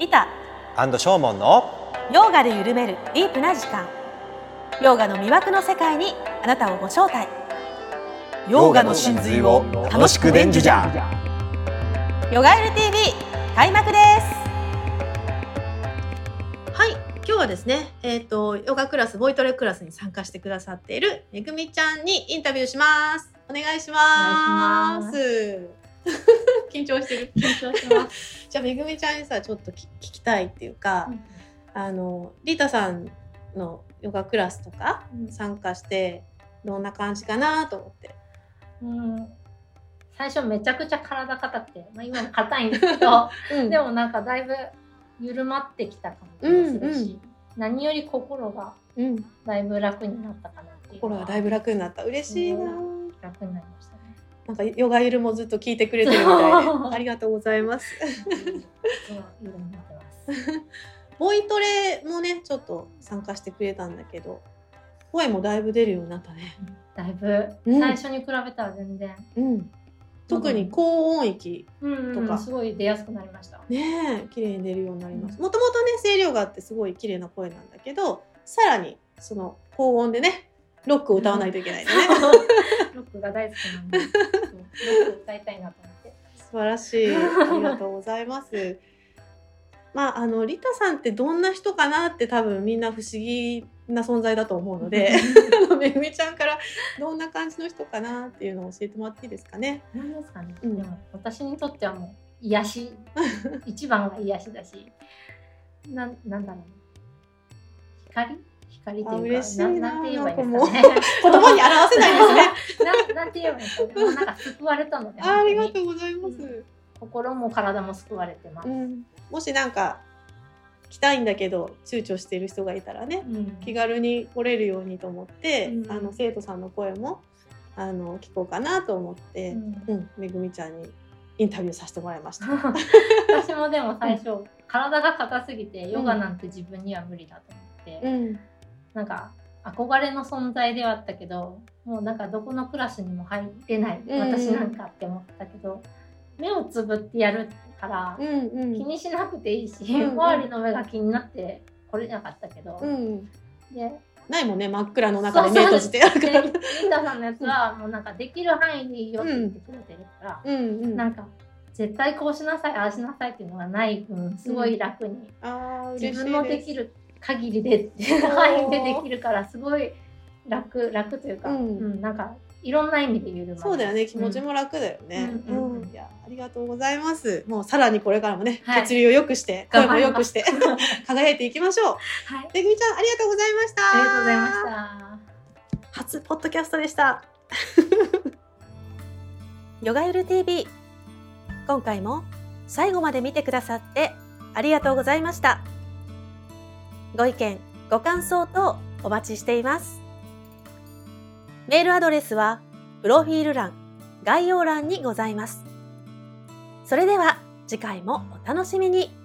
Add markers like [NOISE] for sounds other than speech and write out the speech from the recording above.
リタ。アンドショーモンのヨーガで緩めるディープな時間。ヨーガの魅惑の世界にあなたをご招待。ヨガの真髄を楽しく伝授じゃ。ヨガエル TV 開幕です。はい今日はですねえっ、とヨガクラスボイトレクラスに参加してくださっているめぐみちゃんにインタビューします。お願いします緊張してる。緊張します。じゃあめぐみちゃんにさちょっと聞聞きたいっていうか、あのリータさんのヨガクラスとか参加してどんな感じかなと思って。うん、最初めちゃくちゃ体硬くて、まあ、今も硬いんですけど、うん。でもなんかだいぶ緩まってきた感じもするし、何より心がうん、だいぶ楽になったかなっていう。心がだいぶ楽になった。嬉しいな、う楽になりました。ね。なんかヨガゆるもずっと聞いてくれてるみたいでありがとうございます。ボイトレもねちょっと参加してくれたんだけど声もだいぶ出るようになったね。だいぶ。うん。最初に比べたら全然、うん。特に高音域うんとかすごい出やすくなりました。ねえ綺麗に出るようになります。もともとね声量があってすごい綺麗な声なんだけどさらにその高音でねロックを歌わないといけないね。ロックが大好きなんで、[LAUGHS] ロック歌いたいなと思って。素晴らしい。[LAUGHS] ありがとうございます。まああのリタさんってどんな人かなって多分みんな不思議な存在だと思うので [LAUGHS] めぐみちゃんからどんな感じの人かなっていうのを教えてもらっていいですかね？なんですかね、うん。でも私にとってはもう癒し。一番が癒しだし。なんなんだろう。光？光ってあいうか嬉しいななんて言えばいいですかね。[LAUGHS] 言葉に表せないですね。なんなんて言えばいいんですかね。なんか救われたのであありがとうございます、心も体も救われてます、うん、もしなんか来たいんだけど躊躇している人がいたらねうん。気軽に来れるようにと思って、うん。あの生徒さんの声もあの聞こうかなと思って、うん。うん、めぐみちゃんにインタビューさせてもらいました。[LAUGHS] 私もでも最初、体が硬すぎてヨガなんて自分には無理だと思って、うん、なんか憧れの存在ではあったけどもうなんかどこのクラスにも入れないうん私なんかって思ったけど、目をつぶってやるからうん、うん、気にしなくていいし、うん周りの目が気になって来れなかったけど、うん、でないもんね真っ暗の中で目閉じてやるかでら。リータさんのやつはもうなんかできる範囲でいいよって言ってくれてるから、うん、うん、なんか絶対こうしなさいああしなさいっていうのがない分すごい楽に、ああ、嬉しいです。自分のできる限りでっていう範囲でできるからすごい楽楽というか、ううんんなんかいろんな意味で緩まるそうだよね、気持ちも楽だよね。うんうんうんいや、ありがとうございます。もうさらにこれからもね、はい血流を良くして、声も良くして、[LAUGHS] 輝いていきましょう。はいめぐみちゃん、ありがとうございました。ありがとうございました初ポッドキャストでした。[LAUGHS] ヨガゆる TV。今回も最後まで見てくださってありがとうございました。ご意見、ご感想等お待ちしています。メールアドレスはプロフィール欄、概要欄にございます。それでは次回もお楽しみに。